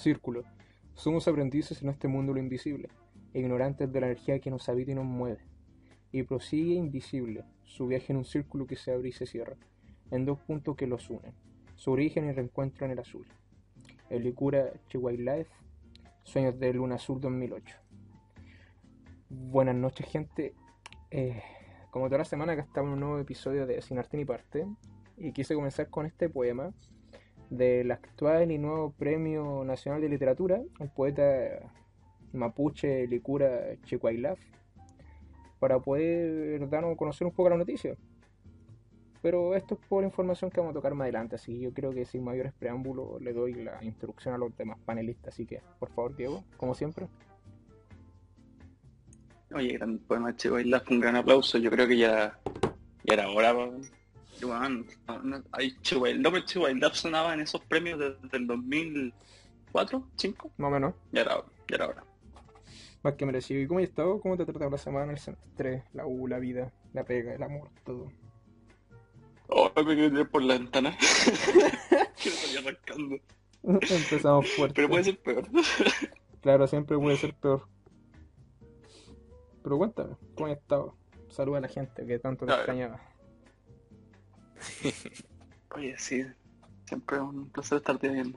Círculo. Somos aprendices en este mundo lo invisible, e ignorantes de la energía que nos habita y nos mueve. Y prosigue invisible su viaje en un círculo que se abre y se cierra, en dos puntos que los unen, su origen y reencuentro en el azul. El Licura Life, Sueños de Luna Azul 2008. Buenas noches, gente. Eh, como toda la semana, acá estamos en un nuevo episodio de Sin Arte ni Parte. Y quise comenzar con este poema del actual y nuevo Premio Nacional de Literatura, el poeta mapuche Licura Chihuailaf, para poder darnos a conocer un poco la noticia. Pero esto es por información que vamos a tocar más adelante, así que yo creo que sin mayores preámbulos le doy la introducción a los demás panelistas, así que por favor Diego, como siempre. Oye, gran poema Chihuailaf, un gran aplauso, yo creo que ya, ya era hora Juan, no, el nombre Chihuahua sonaba en esos premios desde el 2004, 5. Más o menos. Ya era, ya era hora. Más que merecido. ¿Y cómo has estado? ¿Cómo te ha tratado la semana, el semestre, la U, la vida, la pega, el amor, todo? Oh, me quedé por la ventana. que me arrancando. Empezamos fuerte. Pero puede ser peor. claro, siempre puede ser peor. Pero cuéntame, ¿cómo has estado? Saluda a la gente que tanto te extrañaba. Oye, sí, siempre es un placer estar bien.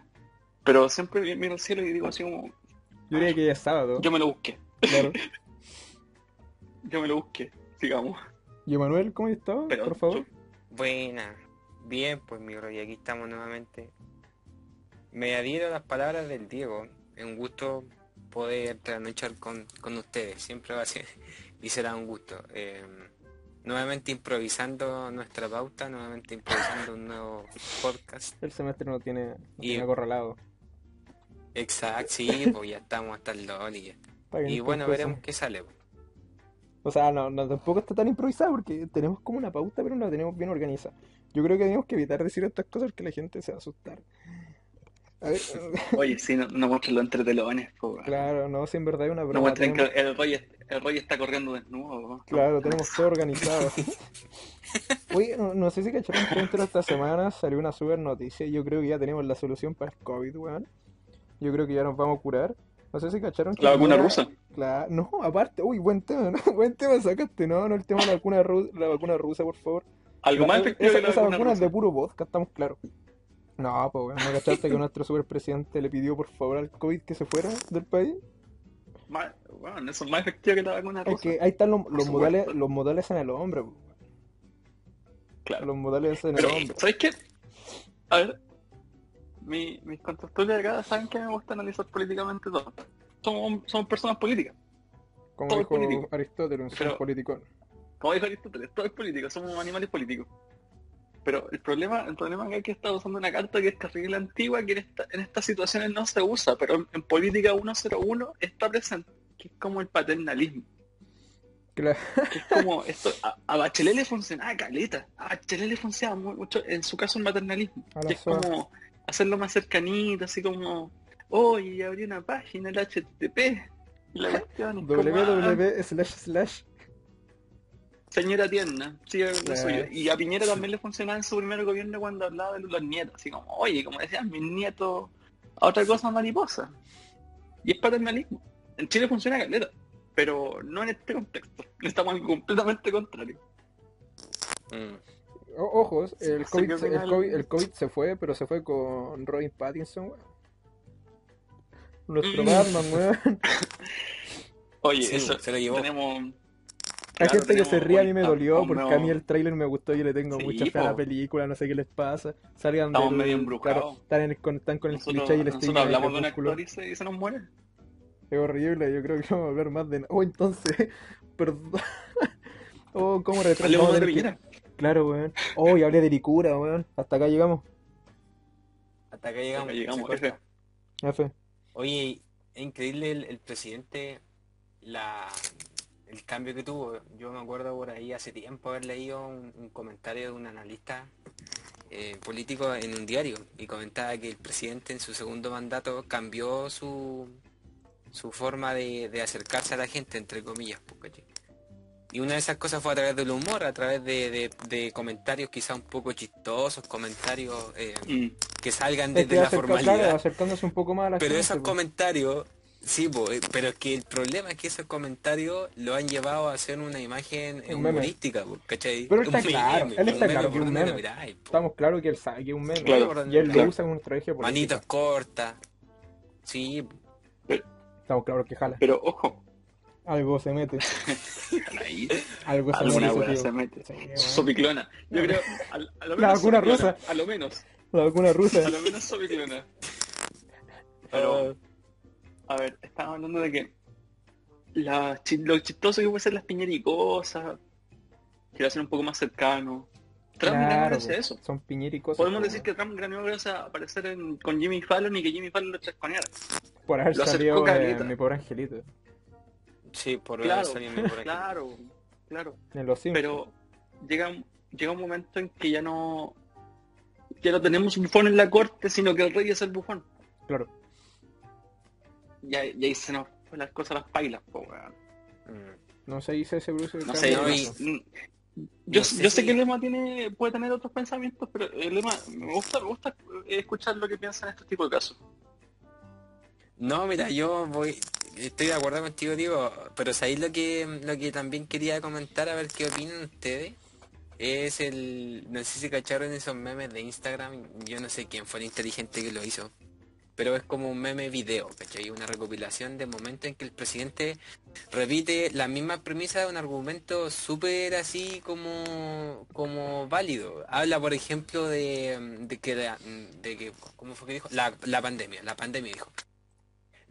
Pero siempre miro al cielo y digo así como... Yo diría que ya es sábado. Yo me lo busqué. Claro. yo me lo busqué, digamos. ¿Y Emanuel, cómo estás? Por favor. Buena. Bien, pues mi y aquí estamos nuevamente. Me adhiero a las palabras del Diego. Es un gusto poder trasnochar con, con ustedes. Siempre va a ser y será un gusto. Eh, nuevamente improvisando nuestra pauta, nuevamente improvisando un nuevo podcast. El semestre no tiene, no y... tiene acorralado. Exacto, sí, pues ya estamos hasta el don y Y bueno, veremos qué sale. Pues. O sea, no, no, tampoco está tan improvisado porque tenemos como una pauta, pero no la tenemos bien organizada. Yo creo que tenemos que evitar decir estas cosas que la gente se va a asustar. Oye, sí, no, no muestren los entretelones, Claro, no, si en verdad hay una broma. No muestren que el rollo está corriendo desnudo. Claro, tenemos todo organizado. Oye, no, sé si cacharon que dentro de esta semana salió una super noticia. Yo creo que ya tenemos la solución para el COVID, weón. Yo creo que ya nos vamos a curar. No sé si cacharon que. ¿La vacuna rusa? Claro, no, aparte, uy, buen tema, ¿no? Buen tema sacaste, no, no el tema de la vacuna, la vacuna rusa, por favor. Algo más efectivo esa, esa vacuna es de puro vodka, estamos claros. No, pues ¿no cachaste que nuestro superpresidente le pidió por favor al COVID que se fuera del país? bueno, eso es más efectivo que la vacuna rusa. Es que ahí están los, modales, los modales en el hombre. Claro. Los modales en el hombre. ¿Sabes qué? A ver, mi, mis de acá saben que me gusta analizar políticamente todo. Somos, somos personas políticas. Como dijo Aristóteles, somos políticos. Como dijo Aristóteles, todos es político, somos animales políticos. Pero el problema, el problema es que está usando una carta que es terrible antigua, que en, esta, en estas situaciones no se usa, pero en, política 101 está presente, que es como el paternalismo. Claro. Que es como esto, a, Bachelet le funcionaba caleta, a Bachelet le funcionaba mucho, en su caso el maternalismo, que es como hacerlo más cercanito, así como, oye, abrí una página, el HTTP, la cuestión www ah, slash slash señora tierna, sí, Y a Piñera también le funcionaba en su primer gobierno cuando hablaba de los nietos, así como, oye, como decían, mis nietos, a otra cosa mariposa. Y es paternalismo. En Chile funciona caleta, pero no en este contexto. Estamos en completamente contrario. Mm. ojos, el COVID, se, el, COVID, se fue, pero se fue con Robin Pattinson, Nuestro mm. Batman, Oye, eso se lo llevó. Tenemos hay gente que se ríe, a mí me dolió porque a mí el trailer me gustó, yo le tengo mucha fe a la película, no sé qué les pasa. Salgan Estamos medio embrujados. están, con, están con el cliché y el Nosotros hablamos de un actor y se, y se nos muere. Es horrible, yo creo que vamos a hablar más de... Oh, entonces... Perdón. oh, ¿cómo retrasamos? de Claro, weón. Oh, y hablé de Licura, weón. Hasta acá llegamos. Hasta acá llegamos. Hasta llegamos, F. F. Oye, es increíble el, el presidente, la el cambio que tuvo. Yo me acuerdo por ahí hace tiempo haber leído un, comentario de un analista eh, político en un diario y comentaba que el presidente en su segundo mandato cambió su, su forma de, acercarse a la gente, entre comillas. Y una de esas cosas fue a través del humor, a través de, de- de comentarios quizá un poco chistosos, comentarios eh, Mm. que salgan Es desde la formalidad. claro, acercándose un poco más a la Pero gente. esos po. comentarios, sí, po, eh, pero es que el problema es que esos comentarios lo han llevado a hacer una imagen eh, Un meme. humorística, po, ¿cachai? Pero está Un meme, claro, él está claro que por un meme. lo miráis. Estamos claros que él sabe que es un meme. Claro, y él lo claro. usa como estrategia política. Manitos cortas. Sí, Estamos claros que jala. Pero ojo, Algo se mete. ahí Algo se alguna mete. se mete. Sí. Sopiclona. Yo creo, a, a lo La vacuna rusa. A lo menos, La vacuna rusa. a lo menos sopiclona. Pero, a ver, estamos hablando de que la, lo chistoso que puede ser las piñericosas, que lo hacen un poco más cercano. Trump Claro, gracias a po. eso. Son piñeras y cosas. Podemos po, decir que Trump ganó gracias a aparecer en- con Jimmy Fallon y que Jimmy Fallon lo chasconeara. Por haber lo salido de caleta. mi pobre angelito. sí, por Claro, haber salido por aquí. claro, claro. En los Simpsons. Pero llega, un- llega un momento en que ya no ya no tenemos un bufón en la corte, sino que el rey es el bufón. Claro. Y ahí, y ahí se nos fue las cosas las pailas, po, weón. Mm. No se dice ese Bruce. No sé, no, y- mm, yo, no sé yo sé si- que el lema tiene, puede tener otros pensamientos, pero el lema, me gusta, me gusta eh, escuchar lo que piensa en este tipo de casos. No, mira, yo voy, estoy de acuerdo contigo, digo, pero sabéis lo que, lo que también quería comentar, a ver qué opinan ustedes. Es el, no sé si cacharon esos memes de Instagram, yo no sé quién fue el inteligente que lo hizo, pero es como un meme video, ¿cachai? Una recopilación de momentos en que el presidente repite las mismas premisas de un argumento súper así como, como válido. Habla, por ejemplo, de, de que, la- de que, ¿cómo fue que dijo? La, la pandemia, la pandemia dijo.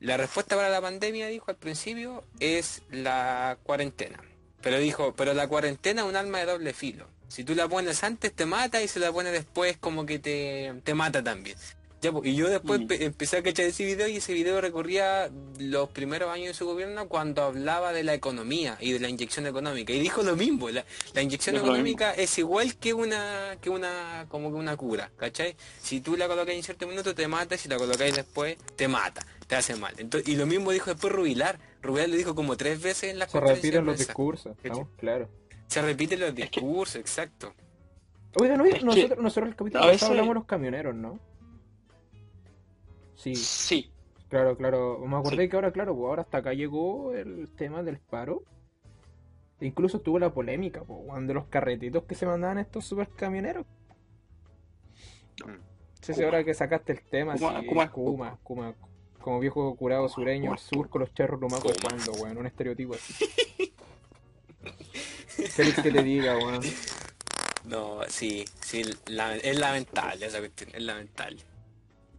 La respuesta para la pandemia, dijo al principio, es la cuarentena. Pero dijo, pero la cuarentena es un arma de doble filo. Si tú la pones antes te mata y si la pones después como que te, te mata también. Ya, po, y yo después Mm. empe- empecé a cachar ese video y ese video recorría los primeros años de su gobierno cuando hablaba de la economía y de la inyección económica. Y dijo lo mismo, la, la inyección económica es igual que una, que una, como que una cura, ¿cachai? Si tú la colocas en cierto minuto te mata, si la colocáis después te mata, te hace mal. Entonces, y lo mismo dijo después Rubilar. Rubilar lo dijo como tres veces en la Se repiten los discursos. Claros. Se repiten los discursos, exacto. Oigan, que nosotros, nosotros el capítulo a pasado veces- hablamos de los camioneros, ¿no? Sí, Sí, claro, claro. Me acordé Sí. que ahora, claro, pues ahora hasta acá llegó el tema del paro. E incluso tuvo la polémica, pues, de los carretitos que se mandaban estos supercamioneros. Sí, sí, ahora que sacaste el tema, Kuma, sí, Kuma, Kuma, Kuma, como viejo curado sureño, al sur con los charros lumacos cuando, weón, un estereotipo así. ¿Qué querés que te diga, weón? No, sí, sí, la- es lamentable esa cuestión, es lamentable.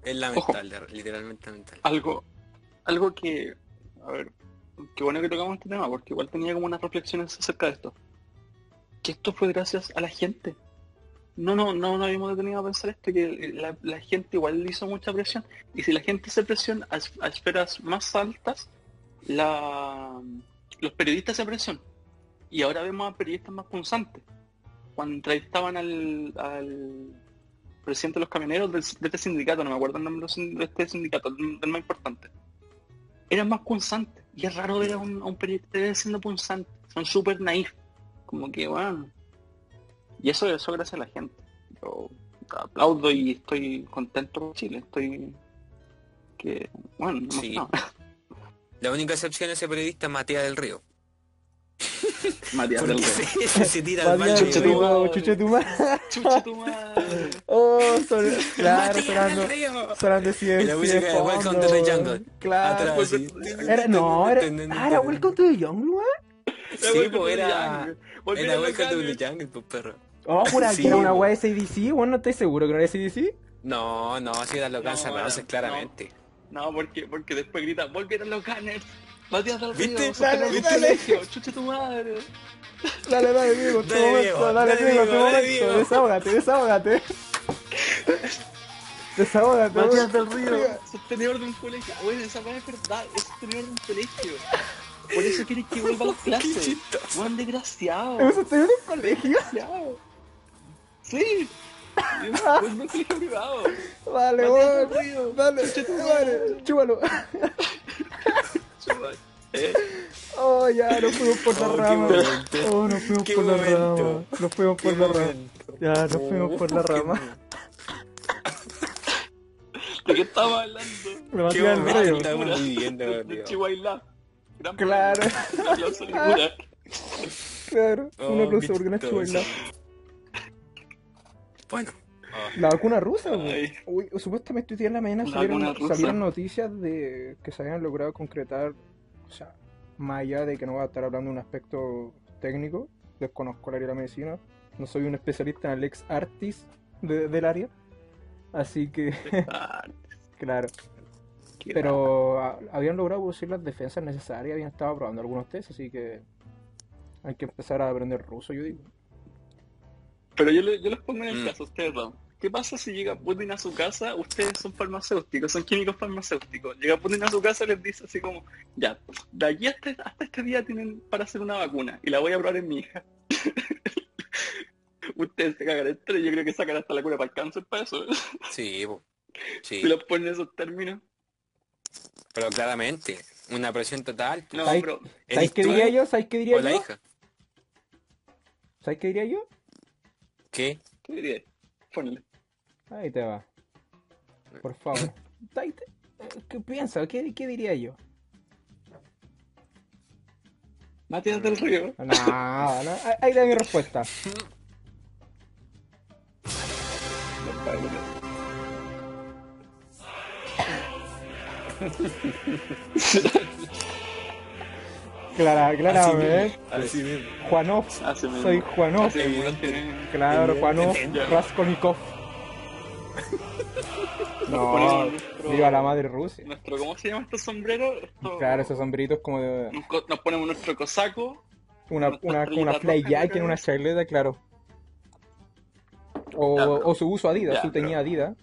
Es lamentable, literalmente lamentable. algo, algo que, a ver, qué bueno que tocamos este tema, porque igual tenía como unas reflexiones acerca de esto. Que esto fue gracias a la gente. No, no, no nos habíamos detenido a pensar esto, que la, la gente igual hizo mucha presión. Y si la gente se presiona a, a esferas más altas, la, los periodistas se presionan. Y ahora vemos a periodistas más punzantes. Cuando entrevistaban al, al presidente de los camioneros del- de este sindicato, no me acuerdo el nombre de este sindicato, el, el más importante. Eran más punzantes. Y es raro ver a un, a un periodista siendo punzante. Son súper naif. Como que, bueno. Y eso, eso gracias a la gente. Yo aplaudo y estoy contento con Chile. Estoy. Que, bueno, Sí. no, La única excepción es ese periodista es Matías del Río. Matías del Rey. se, se tira al Matías baño del y Río. Río, chuche tu madre. Chucha tu madre. Oh, son, claro, sonando, sonando Y la música de Welcome to the. Jungle. Claro. Atrás, sí. Era, no, era, ah, era Welcome to the Jungle, weón. Sí, pues era... Era Welcome to the Jungle, pues perro. Oh, aquí Sí, era una weá de CDC, weón, no estoy seguro que no era CDC. No, no, así era lo No, cansa bueno, Roses, claramente. No, porque, porque después grita, volvieron los Gunners. Matías del Río, ¿Viste? Dale, dale. colegio. Chucha tu madre. Dale, dale, Diego, tu Dale, momento, dale, dale, Diego, tu dale, momento, desahógate, desahógate. Desahógate, Matías del Río, sostenedor de un colegio. Bueno, esa weá es verdad, es sostenedor de un colegio. Por eso quieres que vuelva a las clases. Buen desgraciado. ¿Hemos tenido un colegio? Desgraciado. Sí. Pues un colegio privado. Vale, Río. Dale, Chucha Oh, ya, nos fuimos por la Oh, qué rama. Oh, nos fuimos Qué por la momento. rama. Nos fuimos por Qué la rama. Ya, nos fuimos por la Oh, qué rama. ¿De qué estamos hablando? Qué Demasiado momento estamos viviendo. Chihuahua. Claro. Claro, un Oh, aplauso qué porque no es. Chihuahua. Bueno. Oh, La vacuna rusa, güey. Supuestamente hoy día en la mañana salieron, noticias de que se habían logrado concretar, o sea, más allá de que no voy a estar hablando de un aspecto técnico, desconozco el área de la medicina, no soy un especialista en el ex artis de- del área, así que, Ah, claro, pero a- habían logrado producir las defensas necesarias, habían estado probando algunos test, así que hay que empezar a aprender ruso, yo digo. Pero yo, le- yo les pongo en el Mm. caso, ustedes dos. ¿Qué pasa si llega Putin a su casa? Ustedes son farmacéuticos, son químicos farmacéuticos. Llega Putin a su casa y les dice así como, ya, de aquí hasta, hasta este día tienen para hacer una vacuna y la voy a probar en mi hija. Ustedes se cagan entero, yo creo que sacan hasta la cura para el cáncer para eso. Sí, sí. Si los ponen en esos términos. Pero claramente, una presión total. No, ¿Sabes- pero ¿Eres ¿Sabes qué diría yo? ¿Sabes qué diría O la yo? hija. ¿Sabes qué diría yo? ¿Qué? ¿qué diría? Ponle. Ahí te va. Por favor. Te- ¿Qué piensas? ¿Qué, qué diría yo? Matías del Río. No, no, ahí- ahí da mi respuesta. Clara, claramente. Así mismo. Juanov. Así mismo. Soy Juanov. Así mismo, Claro, Juanov. Evidentemente. No, ponemos nuestro- viva la madre Rusia. Nuestro, ¿cómo se llama este sombrero? Esto- Claro, esos sombreritos como de Nos, ponemos nuestro cosaco. una, una, una en una cabeza. chagleta, claro. O, o su uso Adidas, ya, su pero- teñida Adidas.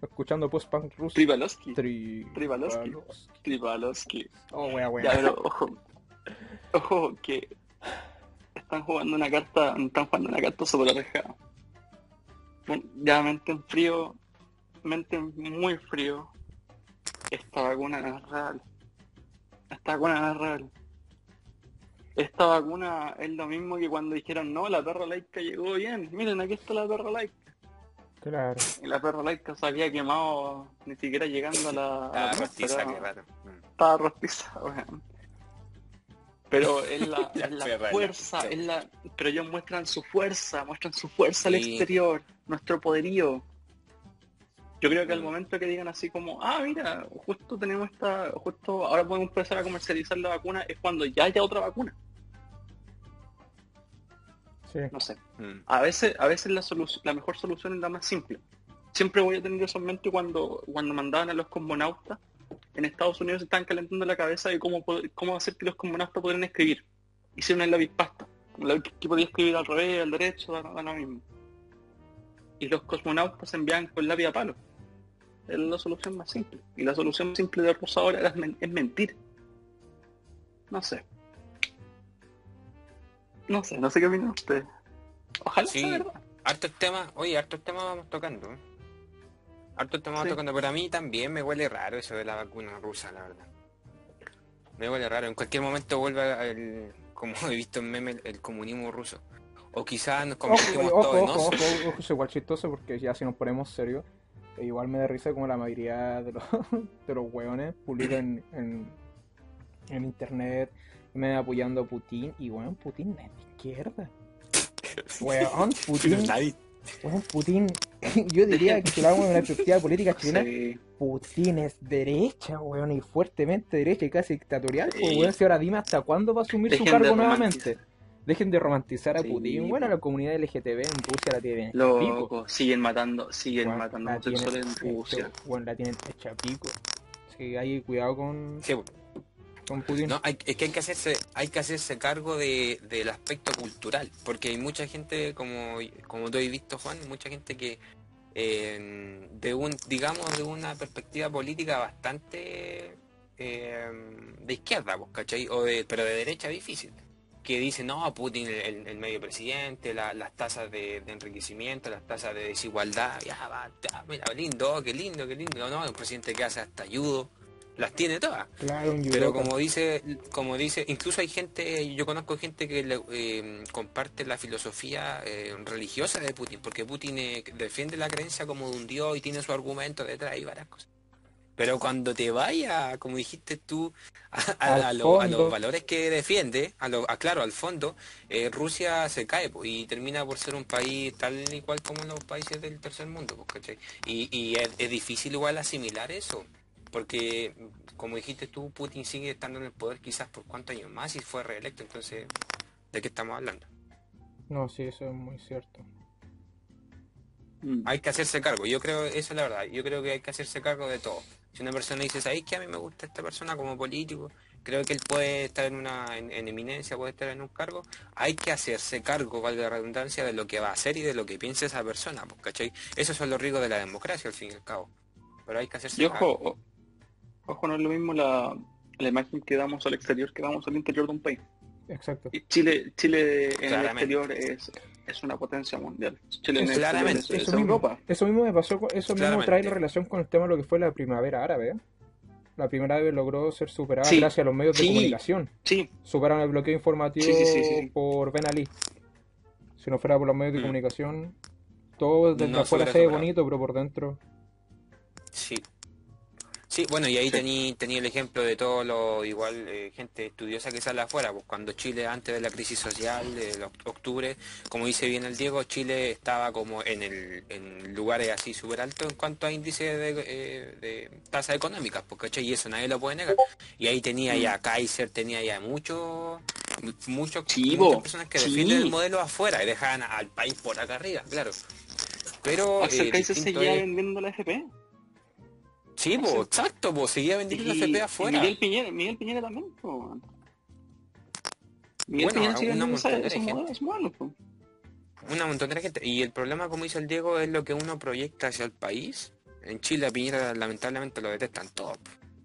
Escuchando post-punk ruso. Tribalowski. Tri- Tribalowski. Oh, wea, wea. Ya, pero ojo. Ojo que están jugando una carta, están jugando una carta sobre la Bueno, Ya mente en frío, muy frío. Esta vacuna no es real. Esta vacuna no es real. Esta vacuna es lo mismo que cuando dijeron, no, la perra laica llegó bien. Miren, aquí está la perra laica. Claro. Y la perra laica se había quemado ni siquiera llegando a la... a la Ah, rostiza, qué raro. Mm. estaba rostizado, weón. Pero es la, La es la perra, fuerza, la- es la. Pero ellos muestran su fuerza, muestran su fuerza al exterior, nuestro poderío. Yo creo que al momento que digan así como, ah, mira, justo tenemos esta, justo ahora podemos empezar a comercializar la vacuna, es cuando ya haya otra vacuna. Sí. No sé. Mm. A veces, a veces la mejor solución es la más simple. Siempre voy a tener eso en mente cuando, cuando mandaban a los cosmonautas. En Estados Unidos se estaban calentando la cabeza de cómo, cómo hacer que los cosmonautas pudieran escribir. Hicieron el lápiz pasta. Lápiz que podía escribir al revés, al derecho, da, da lo mismo. Y los cosmonautas se enviaban con lápiz a palo. Era la solución más simple. Y la solución simple de Rusia ahora es, men- es mentir. No sé. No sé, no sé qué opinan ustedes. Ojalá Sí. sea verdad. Hartos temas, oye, hartos temas vamos tocando. Hartos temas Sí. vamos tocando, pero a mí también me huele raro eso de la vacuna rusa, la verdad. Me huele raro. En cualquier momento vuelve al, como he visto en meme, el, el comunismo ruso. O quizás nos convertimos ojo, todos en ojo, ojo, ojo, es igual chistoso porque ya si nos ponemos serios, eh, igual me da risa como la mayoría de los, de los hueones publican en, en internet, me apoyando a Putin, y weón, Putin es de izquierda. Weón, Putin, weón, Putin, yo diría que si lo hago en una perspectiva política chilena, Sí. Putin es derecha, weón, y fuertemente derecha y casi dictatorial. pues, Sí. weón, si ahora dime hasta cuándo va a asumir su Dejen de cargo nuevamente. Dejen de romantizar a Sí, Putin. Bueno, la comunidad LGTB en Rusia la tiene hecha pico. Loco, siguen matando, siguen Weón, matando la tienen homosexuales en Rusia. weón, la tienen hecha pico. Así que hay cuidado con, Sí, con Putin. No, hay, es que hay que hacerse, hay que hacerse cargo de, del aspecto cultural, porque hay mucha gente, como, como tú has visto, Juan, mucha gente que eh, de un, digamos, de una perspectiva política bastante eh, de izquierda, pues, ¿cachai? O de, pero de derecha difícil. Que dice, no, Putin, el, el medio presidente, la- las tasas de, de enriquecimiento, las tasas de desigualdad, ya va, ya, mira, lindo, qué lindo, qué lindo. No, no, un presidente que hace hasta ayudo las tiene todas. Claro, Pero como dice, como dice, incluso hay gente, yo conozco gente que le- eh, comparte la filosofía eh, religiosa de Putin, porque Putin eh, defiende la creencia como de un dios y tiene su argumento detrás y varias cosas. Pero cuando te vaya, como dijiste tú, a, a- Al a lo- a fondo. los valores que defiende, a lo, a, claro, al fondo, eh, Rusia se cae po, y termina por ser un país tal y cual como los países del tercer mundo, po. Y, y es, es difícil igual asimilar eso, porque como dijiste tú, Putin sigue estando en el poder quizás por cuántos años más y fue reelecto, entonces, ¿de qué estamos hablando? No, sí, eso es muy cierto. Mm. Hay que hacerse cargo, yo creo, esa es la verdad, yo creo que hay que hacerse cargo de todo. Si una persona dice, ¿sabéis que a mí me gusta esta persona como político? Creo que él puede estar en una en, en eminencia, puede estar en un cargo. Hay que hacerse cargo, valga la redundancia, de lo que va a hacer y de lo que piensa esa persona, pues, ¿cachai? Esos son los ricos de la democracia, al fin y al cabo. Pero hay que hacerse Y ojo, ojo, no es lo mismo la, la imagen que damos al exterior que damos al interior de un país. Exacto. Y Chile, Chile en el exterior es, es una potencia mundial. Chile en el Claramente. exterior es, Eso es mismo, Europa. eso mismo me pasó, con- eso mismo Claramente. trae la relación con el tema de lo que fue la primavera árabe. ¿eh? La primavera árabe logró ser superada Sí. gracias a los medios de comunicación. Sí, Superaron el bloqueo informativo Sí, sí, sí, sí, sí. por Ben Ali. Si no fuera por los medios de Mm. comunicación, todo desde No se afuera se ve bonito, pero por dentro. Sí. Sí, bueno, y ahí Sí. tení, tenía el ejemplo de todo lo igual, eh, gente estudiosa que sale afuera, pues cuando Chile antes de la crisis social de oct- octubre, como dice bien el Diego, Chile estaba como en el en lugares así súper altos en cuanto a índice de, eh, de tasas económicas, porque y eso nadie lo puede negar. Y ahí tenía ya Kaiser, tenía ya muchos muchos muchas personas que sí. defienden el modelo afuera y dejaban al país por acá arriba, claro. Pero Axel eh, Kaiser seguía es- vendiendo la FP. Sí, po, exacto, po, seguía vendiendo la FP afuera. Miguel Piñera, Miguel Piñera también. po. Miguel Bueno, Piñera sigue una vendiendo esa- montón de esos modelos, po. Una montón de gente. Y el problema, como dice el Diego, es lo que uno proyecta hacia el país. En Chile a Piñera lamentablemente lo detestan todos.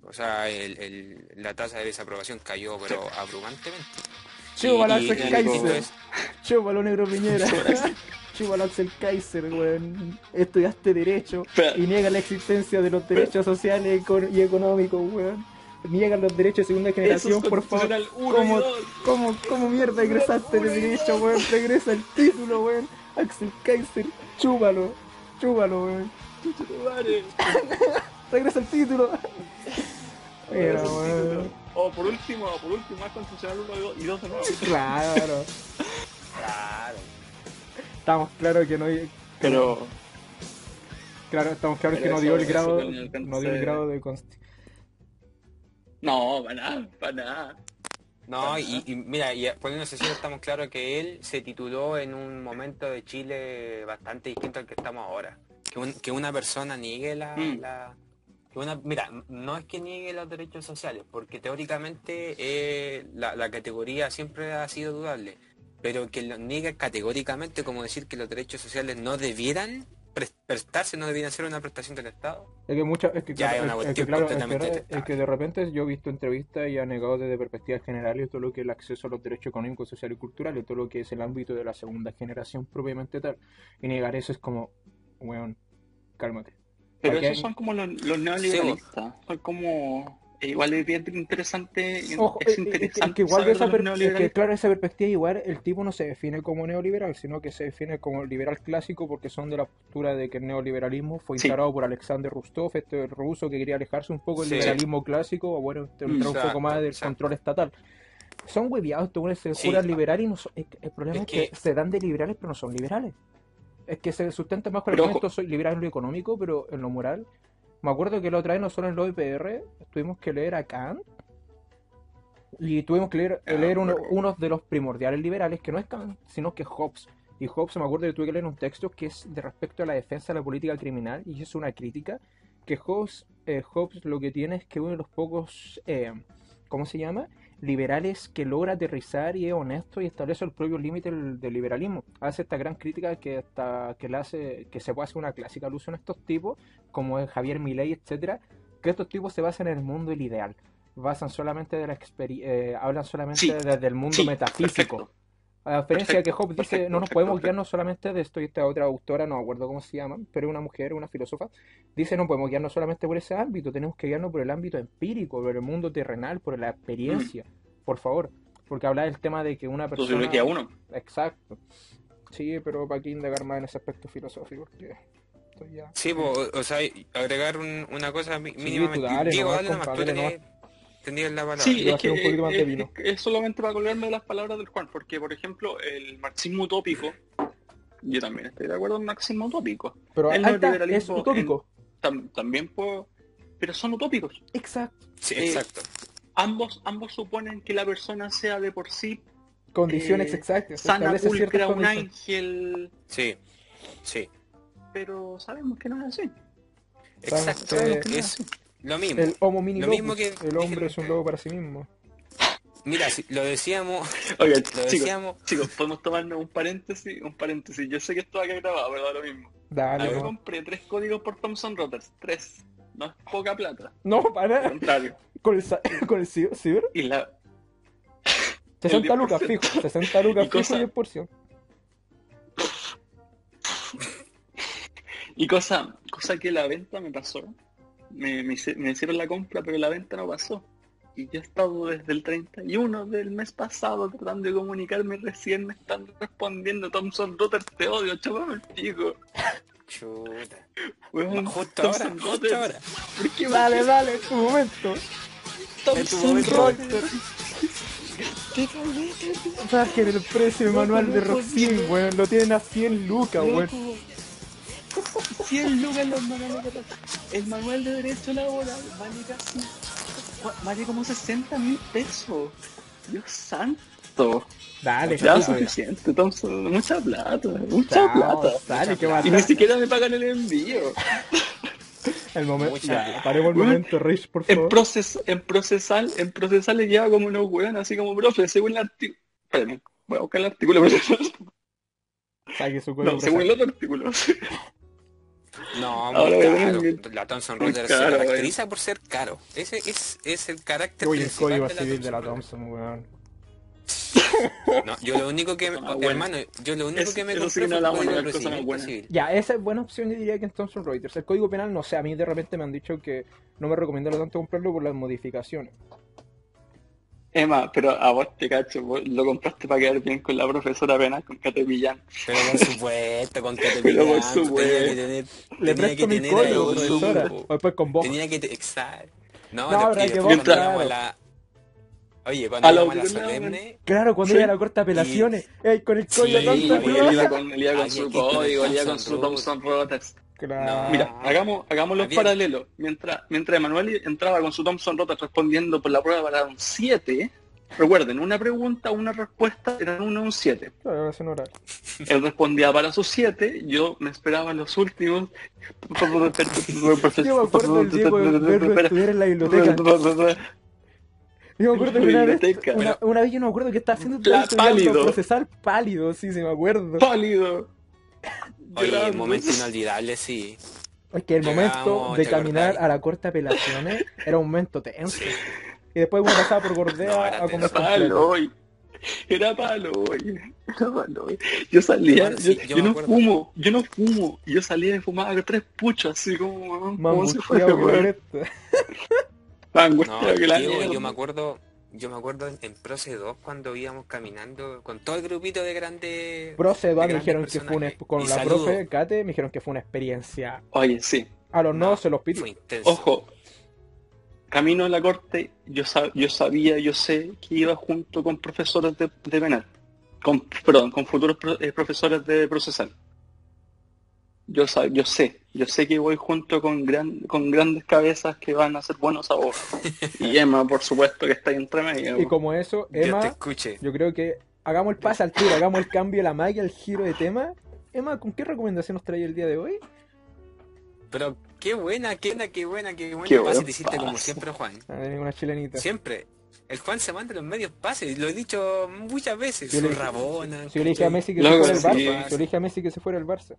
O sea, el, el- la tasa de desaprobación cayó, pero abrumantemente. Distinto es- Chúpalo, negro Piñera. Chúpalo, Axel Kaiser, weón. Estudiaste Derecho Pero- y niega la existencia de los derechos sociales y económicos, weón. Niegan los derechos de segunda generación, es por favor. ¿Cómo, cómo, cómo mierda egresaste de Derecho, weón? Regresa el título, weón. Axel Kaiser, chúpalo. Chúpalo, weón. Regresa el título. Mira, título. O por último, por último, más constitucional uno y dos de nuevo. Claro. Claro. Estamos claros que no... Pero Claro, estamos claros que no dio el grado, no dio el grado de consti- no, para nada, para nada. No, y, y mira, y poniéndose serio, estamos claros que él se tituló en un momento de Chile bastante distinto al que estamos ahora. Que, un- que una persona niegue la, Mm. la- que una, mira, no es que niegue los derechos sociales, porque teóricamente eh, la, la categoría siempre ha sido dudable, pero que lo niegue categóricamente como decir que los derechos sociales no debieran pres- prestarse, no debieran ser una prestación del Estado. Es que mucha, es que Ya, claro, es una es- es que, cuestión claro, es que, completamente es detestable. que de repente yo he visto entrevistas y ha negado desde perspectivas generales todo lo que es el acceso a los derechos económicos, sociales y culturales, todo lo que es el ámbito de la segunda generación propiamente tal. Y negar eso es como, weón, cálmate. Pero esos son como los, los neoliberalistas. Son como. Eh, igual es bien interesante. Ojo, es eh, eh, interesante. es que igual de esa es que claro, esa perspectiva igual el tipo no se define como neoliberal, sino que se define como liberal clásico porque son de la postura de que el neoliberalismo fue Sí. instalado por Alexander Rustov, este ruso que quería alejarse un poco del Sí. liberalismo clásico, o bueno, entrar un poco más del exacto. control estatal. Son hueviados, estos güeyes se Sí. juran liberales y no son- el problema es, Es que... que- se dan de liberales pero no son liberales. Es que se sustentan más con el soy liberal en lo económico, pero en lo moral. Me acuerdo que la otra vez nosotros en los IPR tuvimos que leer a Kant y tuvimos que leer, Ah, leer uno, de los primordiales liberales, que no es Kant, sino que es Hobbes. Y Hobbes, me acuerdo que tuve que leer un texto que es de respecto a la defensa de la política criminal, y es una crítica, que Hobbes, eh, Hobbes lo que tiene es que uno de los pocos, eh, ¿cómo se llama? Liberales que logra aterrizar y es honesto y establece el propio límite del, del liberalismo. Hace esta gran crítica que hasta que le hace, que se puede hacer una clásica alusión a estos tipos, como es Javier Milei, etcétera, que estos tipos se basan en el mundo ideal basan solamente de la experiencia, hablan solamente Sí, desde el mundo sí, metafísico. perfecto. A diferencia de que Hobbes dice, perfecto, no nos perfecto, podemos perfecto. guiarnos solamente de esto, y esta otra autora, no me acuerdo cómo se llama, pero es una mujer, una filósofa, dice, no podemos guiarnos solamente por ese ámbito, tenemos que guiarnos por el ámbito empírico, por el mundo terrenal, por la experiencia, por favor, porque habla del tema de que una persona... Sociología 1. Exacto. Sí, pero para qué indagar más en ese aspecto filosófico, porque estoy ya... Sí, po, o, sea, agregar un- una cosa tú mínimamente. dale Diego, nomás, dale nomás, tú compadre, tenías, tenías la palabra. Sí, Iba a es que, hacer un poquito más de es- vino. es- es solamente para colgarme de las palabras del Juan, porque por ejemplo el marxismo utópico, yo también estoy de acuerdo en marxismo utópico, Pero el es neoliberalismo utópico. Tam- también puedo, pero son utópicos. Exacto. Sí, eh, exacto. Ambos, ambos suponen que la persona sea de por sí Condiciones eh, exactas. sana, pulcra, un ángel, Sí, sí. pero sabemos que no es así. Exacto. Es lo mismo. El homo mini Lo mismo que el hombre es un lobo para sí mismo. Mira, si lo decíamos, Oigan, lo chicos, decíamos. chicos, podemos tomarnos un paréntesis, un paréntesis. Yo sé que esto va a quedar grabado, pero da lo mismo. Dale, Yo no. compré tres códigos por Thomson Reuters, tres. No es poca plata, No, para. contrario. Con el, con el ciber, ciber, Y la, 60 lucas 10%. fijo. 60 lucas Y cosa- fijo y 10%. Y cosa, cosa que la venta me pasó. Me, me, me hicieron la compra, pero la venta no pasó. Y yo he estado desde el 31 del mes pasado tratando de comunicarme y recién me están respondiendo Thomson Reuters, te odio, chaval, el pico. Chuta. Weón, Justo ahora, Thomson justo ahora. ¿Por qué me- Dale, dale, es tu momento. Thomson. Reuters? Bajen el precio manual de Roxin, weón. Lo tienen a 100 lucas, weón. Loco. 100 lucas los manuales. El manual de derecho laboral vale casi. Vale como 60 mil pesos. Dios santo. Dale, Ya dale. suficiente, Thompson. Mucha plata. Mucha Chao, plata. Dale, que Y ni siquiera me pagan el envío. El momento. Ya, paremos el momento, Rich, por En, favor. proces, en procesal, en procesal le lleva como unos weón, así como profe, según el artículo. Espérame, voy a buscar el artículo. Saque su No, según el otro artículo. No, Ahora muy caro. La Thomson Reuters se caracteriza por ser caro. Ese es, es el carácter Oye, el principal código de la civil de la Thomson Thompson, weón. No, yo lo único que, más buena. hermano, yo lo único Es- que me compré fue el código civil. Ya, esa es buena opción, yo diría que en Thomson Reuters. El código penal, no sé, a mí de repente me han dicho que no me recomendaron tanto comprarlo por las modificaciones. Emma, pero a vos te cacho, vos lo compraste para quedar bien con la profesora penal, con Kate Millán. Pero por supuesto, con Pero por pillan, tenía supuesto. que tener, Le tenía presto que mi tener código, profesora. después con vos. Tenía que te- exacto. No, No, y que después vos, cuando íbamos a claro. la Oye, cuando A la íbamos a la auditoría, solemne, Claro, cuando Sí. iba a la corte de apelaciones, ey, con el código Sí, Thompson porque él iba Reuters. con, él iba con Ay, su con el código, él iba con su Thomson Reuters. Claro. Mira, hagamos, hagamos los paralelos. Mientras, mientras Emanuel entraba con su Thomson Reuters respondiendo por la prueba para un 7, recuerden, una pregunta, una respuesta, eran uno un 7. Claro, era. Él respondía para sus 7, yo me esperaba los últimos. Yo me acuerdo del Diego de verlo estudiar en la biblioteca. Yo me acuerdo que una vez, una, una vez yo no me acuerdo que estaba haciendo estudiando pálido. procesal pálido, sí, sí me acuerdo. Pálido. oye, Llorando. momento inolvidable, sí. Es que el momento Llegamos, de ¿te caminar acordás? a la corte de apelaciones era un momento tenso. Y después uno pasaba por Gordea No, era a comer palo hoy. Era palo hoy. Era palo hoy. Yo salía, Bueno, sí, yo, yo yo me no acuerdo. fumo, yo no fumo. Yo salía y fumaba tres puchos así como, fuera angustiado que weón. Más No, que la yo me acuerdo, yo me acuerdo en, en Proce 2 cuando íbamos caminando con todo el grupito de grandes Profe, Eduardo, me de dijeron que fue una, con Y la saludo. profe Kate, me dijeron que fue una experiencia. Oye, sí. A los no, No, se los intenso. Ojo. Camino a la corte, yo, sab- yo sabía, yo sé que iba junto con profesores de, de penal. Con, perdón, con futuros pro- eh, profesores de procesal. Yo, sab- yo sé, yo sé que voy junto con, gran, con grandes cabezas que van a ser buenos abogados. Y Emma, por supuesto, que está ahí entre medio. Y como eso, Yo te Emma, escuché. yo creo que hagamos el pase al tiro, hagamos el cambio la magia, el giro de tema. Emma, ¿con qué recomendación nos trae el día de hoy? Pero qué buena, qué buena, qué buena, qué buena Qué pase buen te hiciste como siempre, Juan. A ver, una chilenita. Siempre. El Juan se manda los medios pases, lo he dicho muchas veces. Yo Su le- Rabona. Si yo le dije a Messi que se fuera el sí. Barça, si yo le dije a Messi que se fuera el Barça.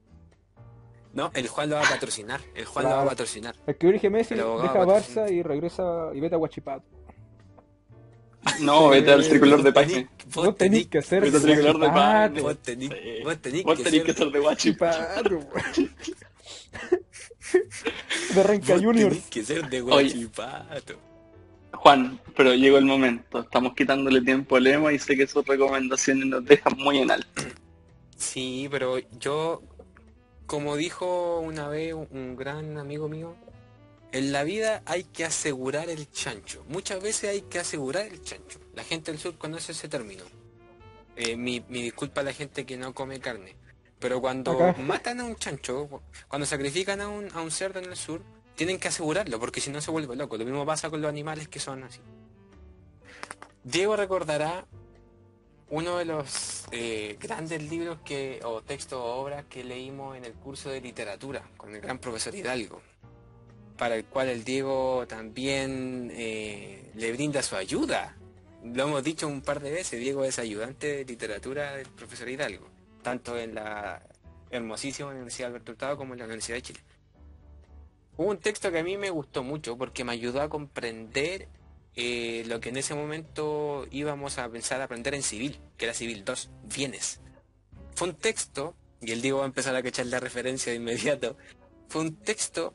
No, el Juan lo va a patrocinar. El Juan lo va a patrocinar. Es que dije Messi, El deja patrocina. Barça y regresa y vete a Guachipato. No, vete al tricolor de Paine. Vos tenés que ser vete al tricolor de Paine. Vos tenés, que tenés ser- que ser de Guachipato. Guachipato, De Renca Junior. tenés que ser de Oye. Guachipato. Juan, pero llegó el momento. Estamos quitándole tiempo al Emo y sé que sus recomendaciones nos dejan muy en alto. Sí, pero yo, como dijo una vez un- gran amigo mío, en la vida hay que asegurar el chancho. Muchas veces hay que asegurar el chancho. La gente del sur conoce ese término. Eh, mi, mi disculpa a la gente que no come carne. Pero cuando Acá. matan a un chancho, cuando sacrifican a un, a un cerdo en el sur, tienen que asegurarlo, porque si no se vuelve loco. Lo mismo pasa con los animales que son así. Diego recordará uno de los eh, grandes libros que, o textos o obras que leímos en el curso de literatura con el gran profesor Hidalgo, para el cual el Diego también eh, le brinda su ayuda. Lo hemos dicho un par de veces, Diego es ayudante de literatura del profesor Hidalgo, tanto en la hermosísima Universidad Alberto Hurtado como en la Universidad de Chile. Hubo un texto que a mí me gustó mucho porque me ayudó a comprender eh, lo que en ese momento íbamos a pensar aprender en civil, que era civil 2, bienes. Fue un texto, y el Diego va a empezar a cachar la referencia de inmediato, fue un texto,